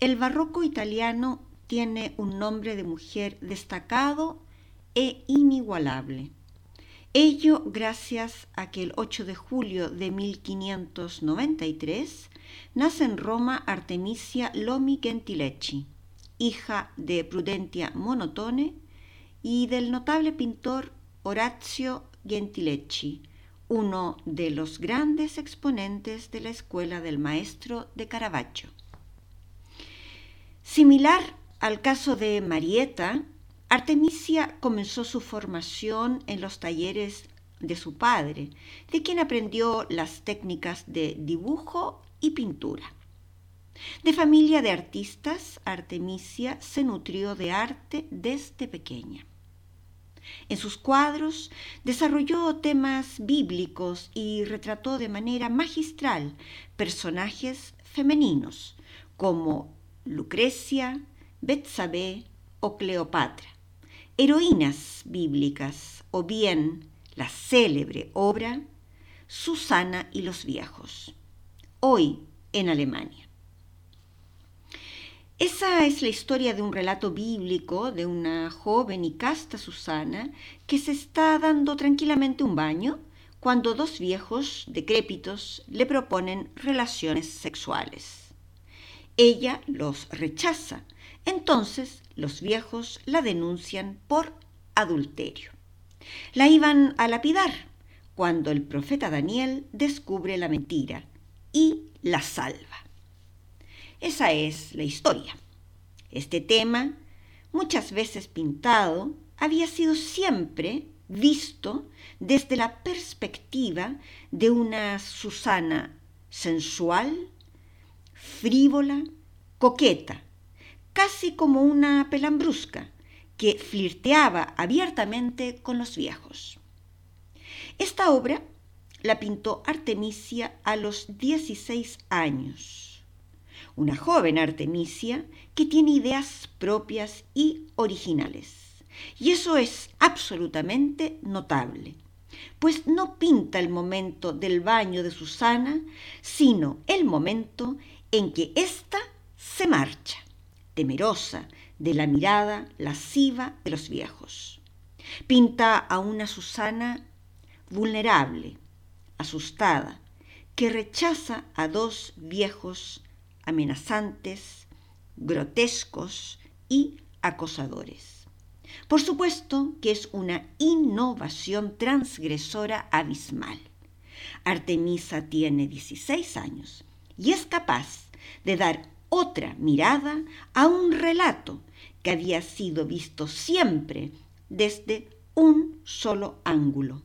El barroco italiano tiene un nombre de mujer destacado e inigualable. Ello gracias a que el 8 de julio de 1593 nace en Roma Artemisia Lomi Gentilecci, hija de Prudentia Monotone y del notable pintor Orazio Gentilecci, uno de los grandes exponentes de la escuela del maestro de Caravaggio. Similar al caso de Marietta, Artemisia comenzó su formación en los talleres de su padre, de quien aprendió las técnicas de dibujo y pintura. De familia de artistas, Artemisia se nutrió de arte desde pequeña. En sus cuadros desarrolló temas bíblicos y retrató de manera magistral personajes femeninos como Lucrecia, Betsabé o Cleopatra, heroínas bíblicas o bien la célebre obra Susana y los viejos, hoy en Alemania. Esa es la historia de un relato bíblico de una joven y casta Susana que se está dando tranquilamente un baño cuando dos viejos decrépitos le proponen relaciones sexuales. Ella los rechaza. Entonces los viejos la denuncian por adulterio. La iban a lapidar cuando el profeta Daniel descubre la mentira y la salva. Esa es la historia. Este tema, muchas veces pintado, había sido siempre visto desde la perspectiva de una Susana sensual, frívola, coqueta, casi como una pelambrusca, que flirteaba abiertamente con los viejos. Esta obra la pintó Artemisia a los 16 años. Una joven Artemisia que tiene ideas propias y originales. Y eso es absolutamente notable, pues no pinta el momento del baño de Susana, sino el momento en que ésta se marcha, temerosa de la mirada lasciva de los viejos. Pinta a una Susana vulnerable, asustada, que rechaza a dos viejos amenazantes, grotescos y acosadores. Por supuesto que es una innovación transgresora abismal. Artemisa tiene 16 años y es capaz de dar otra mirada a un relato que había sido visto siempre desde un solo ángulo.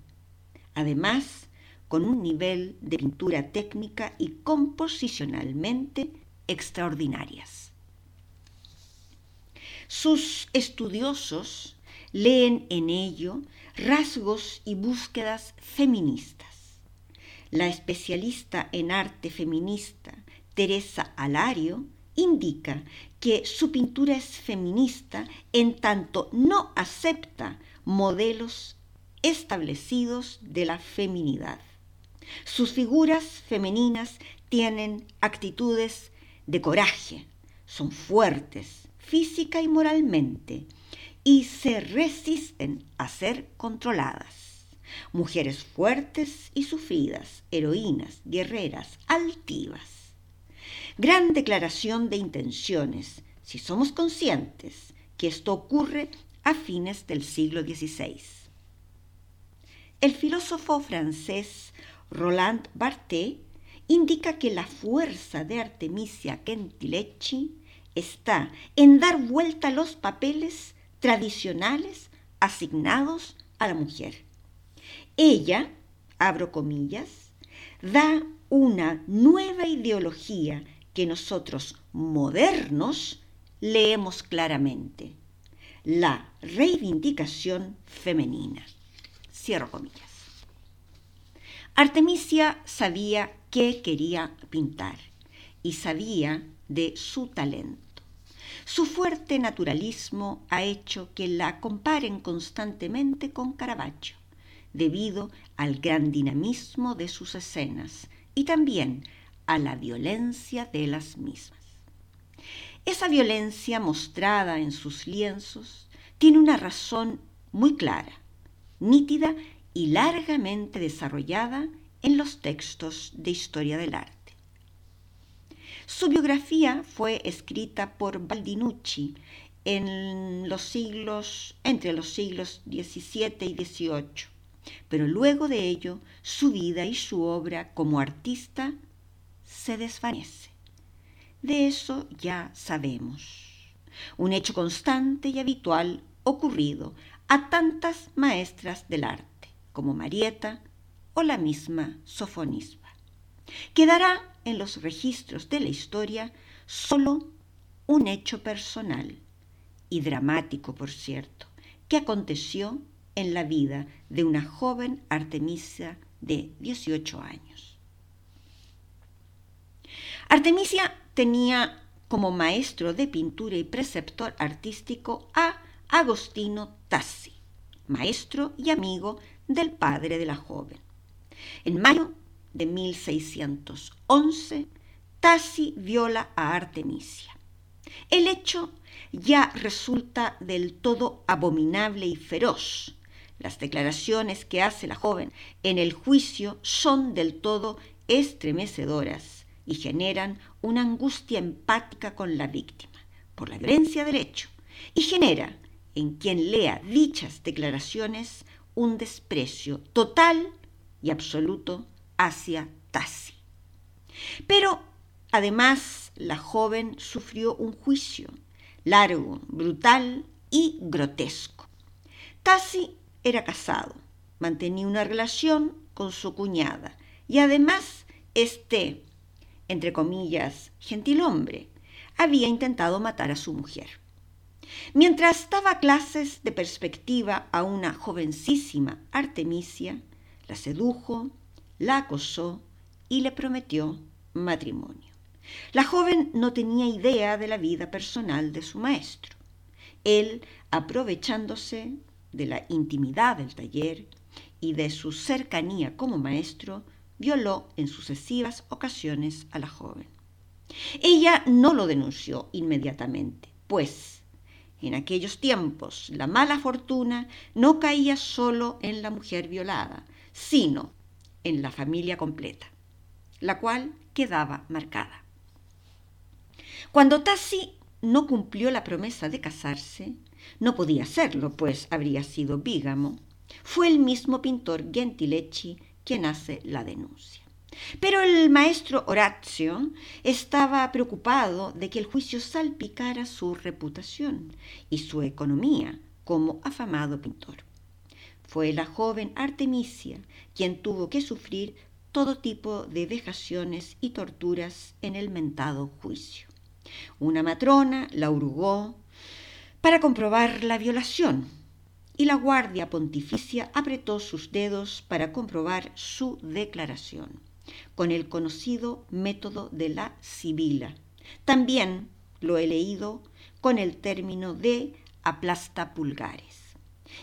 Además, con un nivel de pintura técnica y composicionalmente extraordinarias. Sus estudiosos leen en ello rasgos y búsquedas feministas la especialista en arte feminista Teresa Alario indica que su pintura es feminista en tanto no acepta modelos establecidos de la feminidad. Sus figuras femeninas tienen actitudes de coraje, son fuertes física y moralmente y se resisten a ser controladas. Mujeres fuertes y sufridas, heroínas, guerreras, altivas. Gran declaración de intenciones, si somos conscientes que esto ocurre a fines del siglo XVI. El filósofo francés Roland Barthes indica que la fuerza de Artemisia Gentileschi está en dar vuelta a los papeles tradicionales asignados a la mujer. Ella, abro comillas, da una nueva ideología que nosotros modernos leemos claramente, la reivindicación femenina. Cierro comillas. Artemisia sabía qué quería pintar y sabía de su talento. Su fuerte naturalismo ha hecho que la comparen constantemente con Caravaggio, debido al gran dinamismo de sus escenas y también a la violencia de las mismas. Esa violencia mostrada en sus lienzos tiene una razón muy clara, nítida y largamente desarrollada en los textos de historia del arte. Su biografía fue escrita por Baldinucci en los siglos, entre los siglos XVII y XVIII, pero luego de ello su vida y su obra como artista se desvanece. De eso ya sabemos. Un hecho constante y habitual ocurrido a tantas maestras del arte como Marieta o la misma Sofonisba. Quedará en los registros de la historia solo un hecho personal y dramático, por cierto, que aconteció en la vida de una joven Artemisia de 18 años. Artemisia tenía como maestro de pintura y preceptor artístico a Agostino Tassi, maestro y amigo del padre de la joven. En mayo de 1611, Tassi viola a Artemisia. El hecho ya resulta del todo abominable y feroz. Las declaraciones que hace la joven en el juicio son del todo estremecedoras y generan una angustia empática con la víctima por la violencia del hecho y genera en quien lea dichas declaraciones un desprecio total y absoluto hacia Tassi. Pero además la joven sufrió un juicio largo, brutal y grotesco. Tassi era casado, mantenía una relación con su cuñada y además este, entre comillas, gentilhombre, había intentado matar a su mujer. Mientras daba clases de perspectiva a una jovencísima Artemisia, la sedujo, la acosó y le prometió matrimonio. La joven no tenía idea de la vida personal de su maestro. Él, aprovechándose de la intimidad del taller y de su cercanía como maestro, violó en sucesivas ocasiones a la joven. Ella no lo denunció inmediatamente, pues en aquellos tiempos la mala fortuna no caía solo en la mujer violada, sino en la familia completa, la cual quedaba marcada. Cuando Tassi no cumplió la promesa de casarse, no podía hacerlo, pues habría sido bígamo, fue el mismo pintor Gentilecci quien hace la denuncia. Pero el maestro Horacio estaba preocupado de que el juicio salpicara su reputación y su economía como afamado pintor. Fue la joven Artemisia quien tuvo que sufrir todo tipo de vejaciones y torturas en el mentado juicio. Una matrona la hurgó para comprobar la violación y la guardia pontificia apretó sus dedos para comprobar su declaración con el conocido método de la sibila, También lo he leído con el término de aplasta pulgares.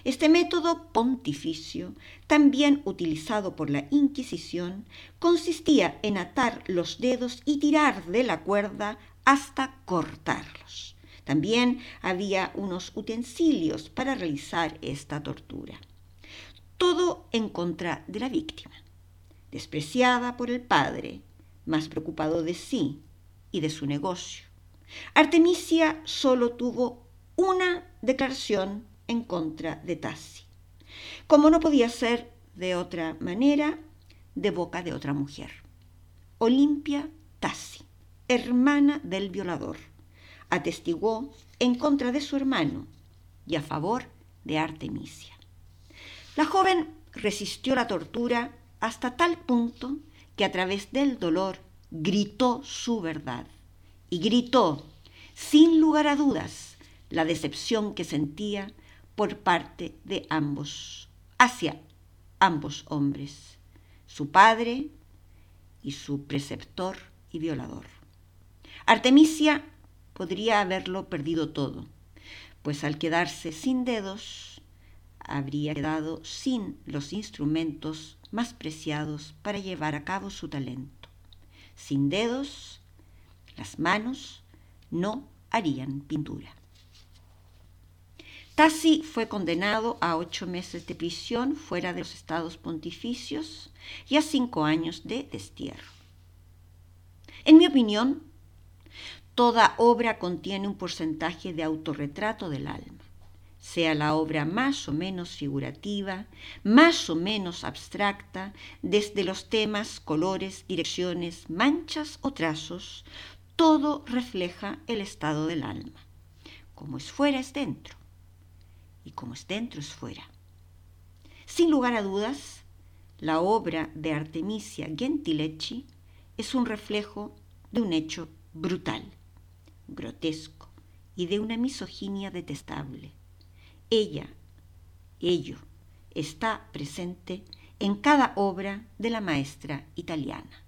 Este método pontificio, también utilizado por la Inquisición, consistía en atar los dedos y tirar de la cuerda hasta cortarlos. También había unos utensilios para realizar esta tortura. Todo en contra de la víctima, despreciada por el padre, más preocupado de sí y de su negocio. Artemisia solo tuvo una declaración en contra de Tassi. Como no podía ser de otra manera, de boca de otra mujer. Olimpia Tassi, hermana del violador, atestiguó en contra de su hermano y a favor de Artemisia. La joven resistió la tortura hasta tal punto que a través del dolor gritó su verdad y gritó, sin lugar a dudas, la decepción que sentía por parte de ambos, hacia ambos hombres, su padre y su preceptor y violador. Artemisia podría haberlo perdido todo, pues al quedarse sin dedos, habría quedado sin los instrumentos más preciados para llevar a cabo su talento. Sin dedos, las manos no harían pintura. Tassi fue condenado a ocho meses de prisión fuera de los estados pontificios y a cinco años de destierro. En mi opinión, toda obra contiene un porcentaje de autorretrato del alma, sea la obra más o menos figurativa, más o menos abstracta, desde los temas, colores, direcciones, manchas o trazos, todo refleja el estado del alma. Como es fuera es dentro y como es dentro es fuera. Sin lugar a dudas, la obra de Artemisia Gentileschi es un reflejo de un hecho brutal, grotesco y de una misoginia detestable. Ella, ello, está presente en cada obra de la maestra italiana.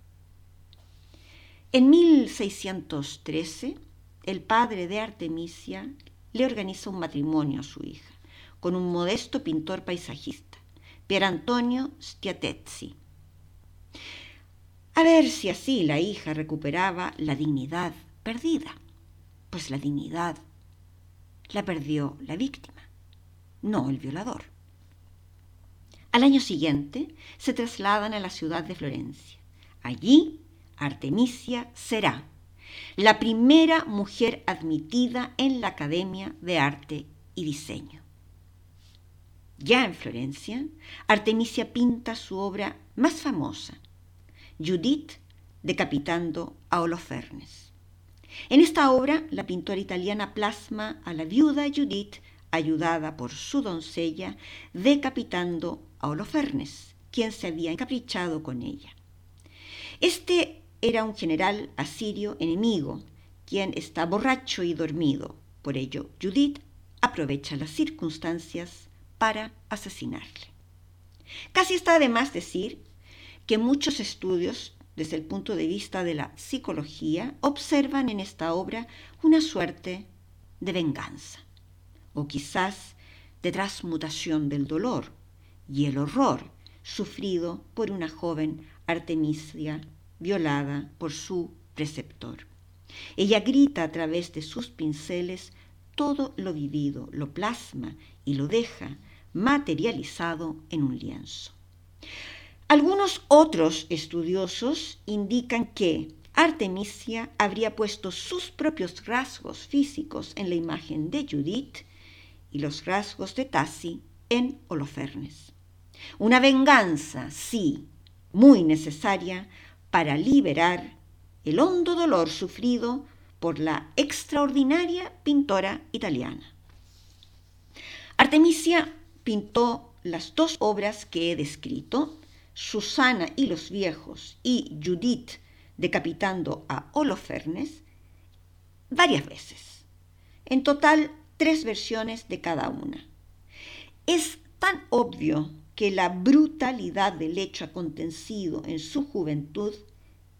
En 1613, el padre de Artemisia le organiza un matrimonio a su hija con un modesto pintor paisajista, Pier Antonio Stiatezzi. A ver si así la hija recuperaba la dignidad perdida, pues la dignidad la perdió la víctima, no el violador. Al año siguiente se trasladan a la ciudad de Florencia. Allí Artemisia será la primera mujer admitida en la Academia de Arte y Diseño. Ya en Florencia, Artemisia pinta su obra más famosa, Judith decapitando a Holofernes. En esta obra, la pintora italiana plasma a la viuda Judith, ayudada por su doncella, decapitando a Holofernes, quien se había encaprichado con ella. Este era un general asirio enemigo, quien está borracho y dormido. Por ello, Judith aprovecha las circunstancias para asesinarle. Casi está de más decir que muchos estudios desde el punto de vista de la psicología observan en esta obra una suerte de venganza o quizás de transmutación del dolor y el horror sufrido por una joven Artemisia violada por su preceptor. Ella grita a través de sus pinceles todo lo vivido, lo plasma y lo deja materializado en un lienzo. Algunos otros estudiosos indican que Artemisia habría puesto sus propios rasgos físicos en la imagen de Judith y los rasgos de Tassi en Holofernes. Una venganza, sí, muy necesaria para liberar el hondo dolor sufrido por la extraordinaria pintora italiana. Artemisia pintó las dos obras que he descrito, Susana y los viejos y Judith decapitando a Holofernes, varias veces. En total, tres versiones de cada una. Es tan obvio que la brutalidad del hecho acontecido en su juventud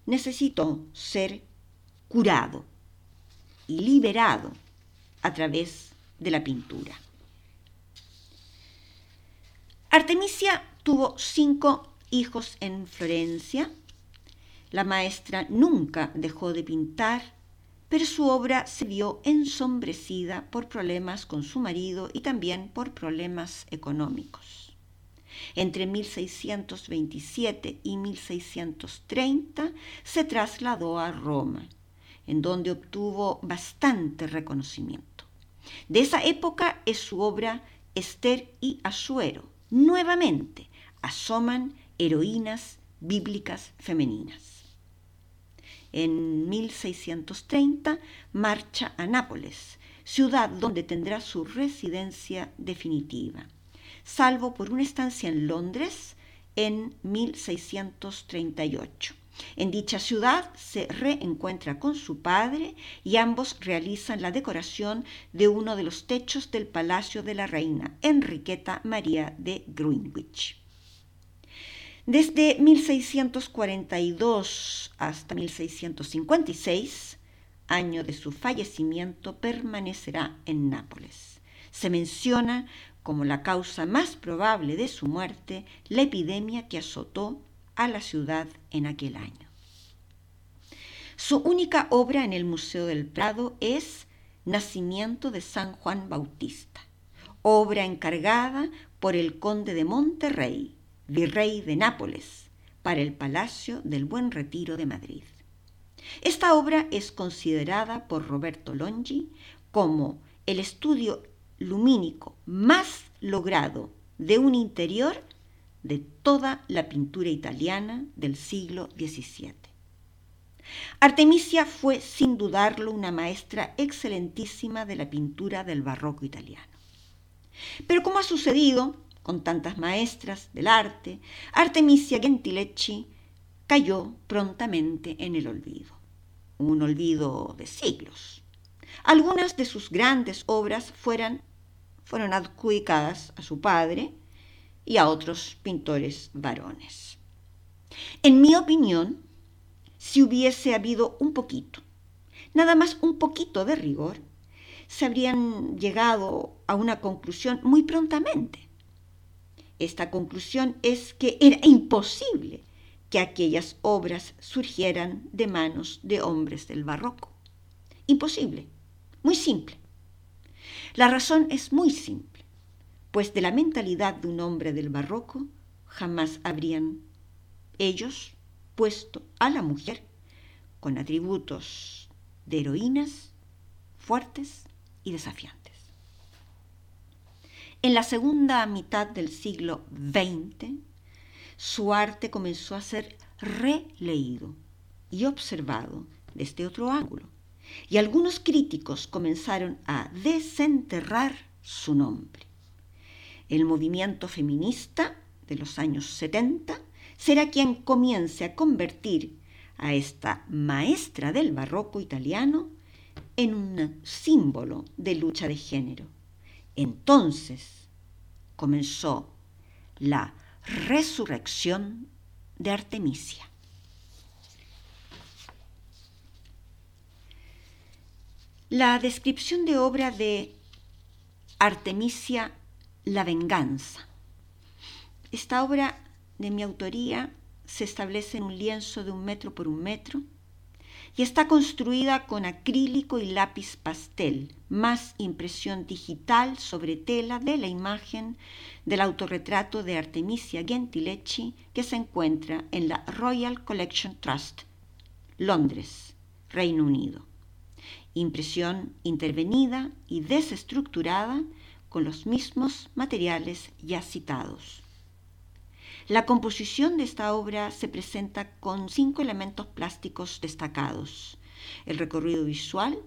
necesitó ser curado y liberado a través de la pintura. Artemisia tuvo cinco hijos en Florencia. La maestra nunca dejó de pintar, pero su obra se vio ensombrecida por problemas con su marido y también por problemas económicos. Entre 1627 y 1630 se trasladó a Roma, en donde obtuvo bastante reconocimiento. De esa época es su obra Esther y Asuero, nuevamente asoman heroínas bíblicas femeninas. En 1630 marcha a Nápoles, ciudad donde tendrá su residencia definitiva, salvo por una estancia en Londres en 1638. En dicha ciudad se reencuentra con su padre y ambos realizan la decoración de uno de los techos del palacio de la reina Enriqueta María de Greenwich. Desde 1642 hasta 1656, año de su fallecimiento, permanecerá en Nápoles. Se menciona como la causa más probable de su muerte la epidemia que azotó a la ciudad en aquel año. Su única obra en el Museo del Prado es Nacimiento de San Juan Bautista, obra encargada por el conde de Monterrey, virrey de Nápoles, para el Palacio del Buen Retiro de Madrid. Esta obra es considerada por Roberto Longi como el estudio lumínico más logrado de un interior de toda la pintura italiana del siglo XVII. Artemisia fue sin dudarlo una maestra excelentísima de la pintura del barroco italiano. Pero como ha sucedido con tantas maestras del arte, Artemisia Gentilecci cayó prontamente en el olvido, un olvido de siglos. Algunas de sus grandes obras fueron, fueron adjudicadas a su padre, y a otros pintores varones. En mi opinión, si hubiese habido un poquito, nada más un poquito de rigor, se habrían llegado a una conclusión muy prontamente. Esta conclusión es que era imposible que aquellas obras surgieran de manos de hombres del barroco. Imposible, muy simple. La razón es muy simple pues de la mentalidad de un hombre del barroco jamás habrían ellos puesto a la mujer con atributos de heroínas fuertes y desafiantes. En la segunda mitad del siglo XX, su arte comenzó a ser releído y observado desde otro ángulo, y algunos críticos comenzaron a desenterrar su nombre el movimiento feminista de los años 70 será quien comience a convertir a esta maestra del barroco italiano en un símbolo de lucha de género. Entonces comenzó la resurrección de Artemisia. La descripción de obra de Artemisia la venganza. Esta obra de mi autoría se establece en un lienzo de un metro por un metro y está construida con acrílico y lápiz pastel, más impresión digital sobre tela de la imagen del autorretrato de Artemisia Gentilecci que se encuentra en la Royal Collection Trust, Londres, Reino Unido. Impresión intervenida y desestructurada con los mismos materiales ya citados. La composición de esta obra se presenta con cinco elementos plásticos destacados, el recorrido visual,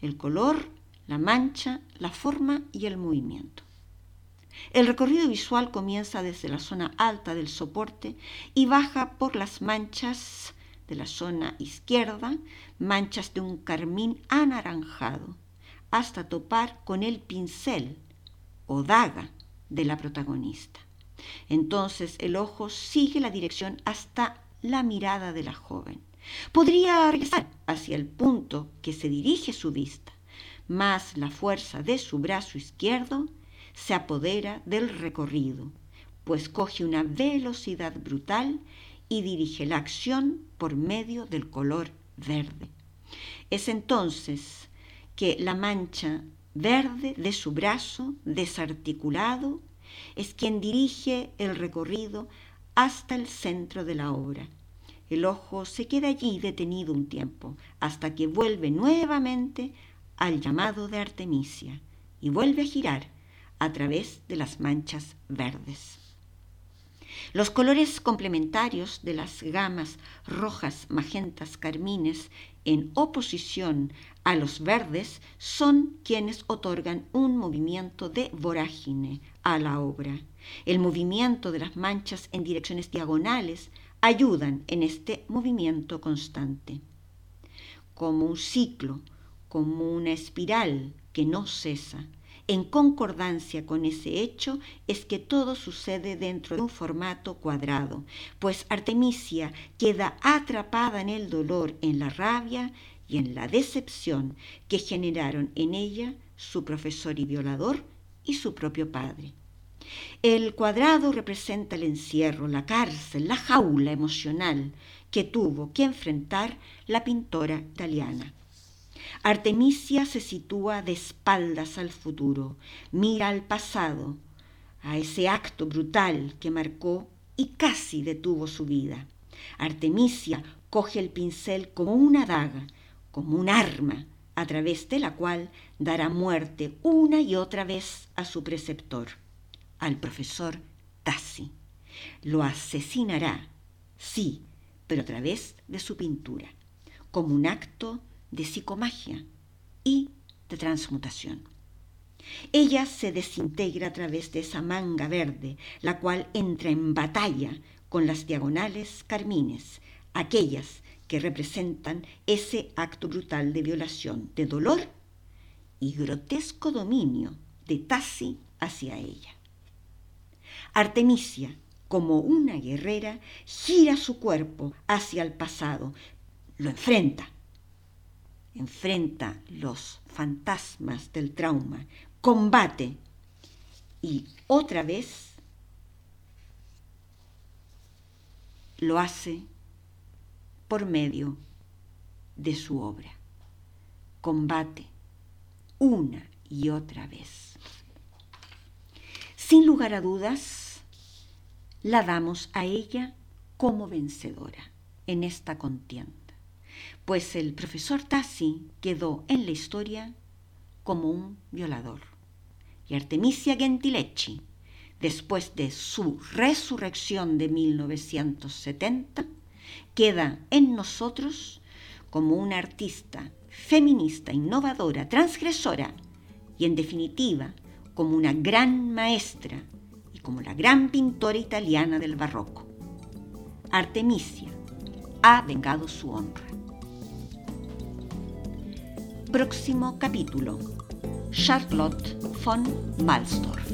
el color, la mancha, la forma y el movimiento. El recorrido visual comienza desde la zona alta del soporte y baja por las manchas de la zona izquierda, manchas de un carmín anaranjado, hasta topar con el pincel o daga de la protagonista. Entonces el ojo sigue la dirección hasta la mirada de la joven. Podría regresar hacia el punto que se dirige su vista, más la fuerza de su brazo izquierdo, se apodera del recorrido, pues coge una velocidad brutal y dirige la acción por medio del color verde. Es entonces que la mancha verde de su brazo desarticulado es quien dirige el recorrido hasta el centro de la obra. El ojo se queda allí detenido un tiempo, hasta que vuelve nuevamente al llamado de Artemisia y vuelve a girar a través de las manchas verdes. Los colores complementarios de las gamas rojas, magentas, carmines, en oposición a los verdes, son quienes otorgan un movimiento de vorágine a la obra. El movimiento de las manchas en direcciones diagonales ayudan en este movimiento constante. Como un ciclo, como una espiral que no cesa, en concordancia con ese hecho es que todo sucede dentro de un formato cuadrado, pues Artemisia queda atrapada en el dolor, en la rabia y en la decepción que generaron en ella su profesor y violador y su propio padre. El cuadrado representa el encierro, la cárcel, la jaula emocional que tuvo que enfrentar la pintora italiana. Artemisia se sitúa de espaldas al futuro, mira al pasado, a ese acto brutal que marcó y casi detuvo su vida. Artemisia coge el pincel como una daga, como un arma, a través de la cual dará muerte una y otra vez a su preceptor, al profesor Tassi. Lo asesinará, sí, pero a través de su pintura, como un acto de psicomagia y de transmutación. Ella se desintegra a través de esa manga verde, la cual entra en batalla con las diagonales carmines, aquellas que representan ese acto brutal de violación, de dolor y grotesco dominio de Tassi hacia ella. Artemisia, como una guerrera, gira su cuerpo hacia el pasado, lo enfrenta, enfrenta los fantasmas del trauma, combate y otra vez lo hace por medio de su obra. Combate una y otra vez. Sin lugar a dudas, la damos a ella como vencedora en esta contienda pues el profesor Tassi quedó en la historia como un violador. Y Artemisia Gentilecci, después de su resurrección de 1970, queda en nosotros como una artista feminista, innovadora, transgresora y en definitiva como una gran maestra y como la gran pintora italiana del barroco. Artemisia ha vengado su honra. Próximo capítulo. Charlotte von Malstorff.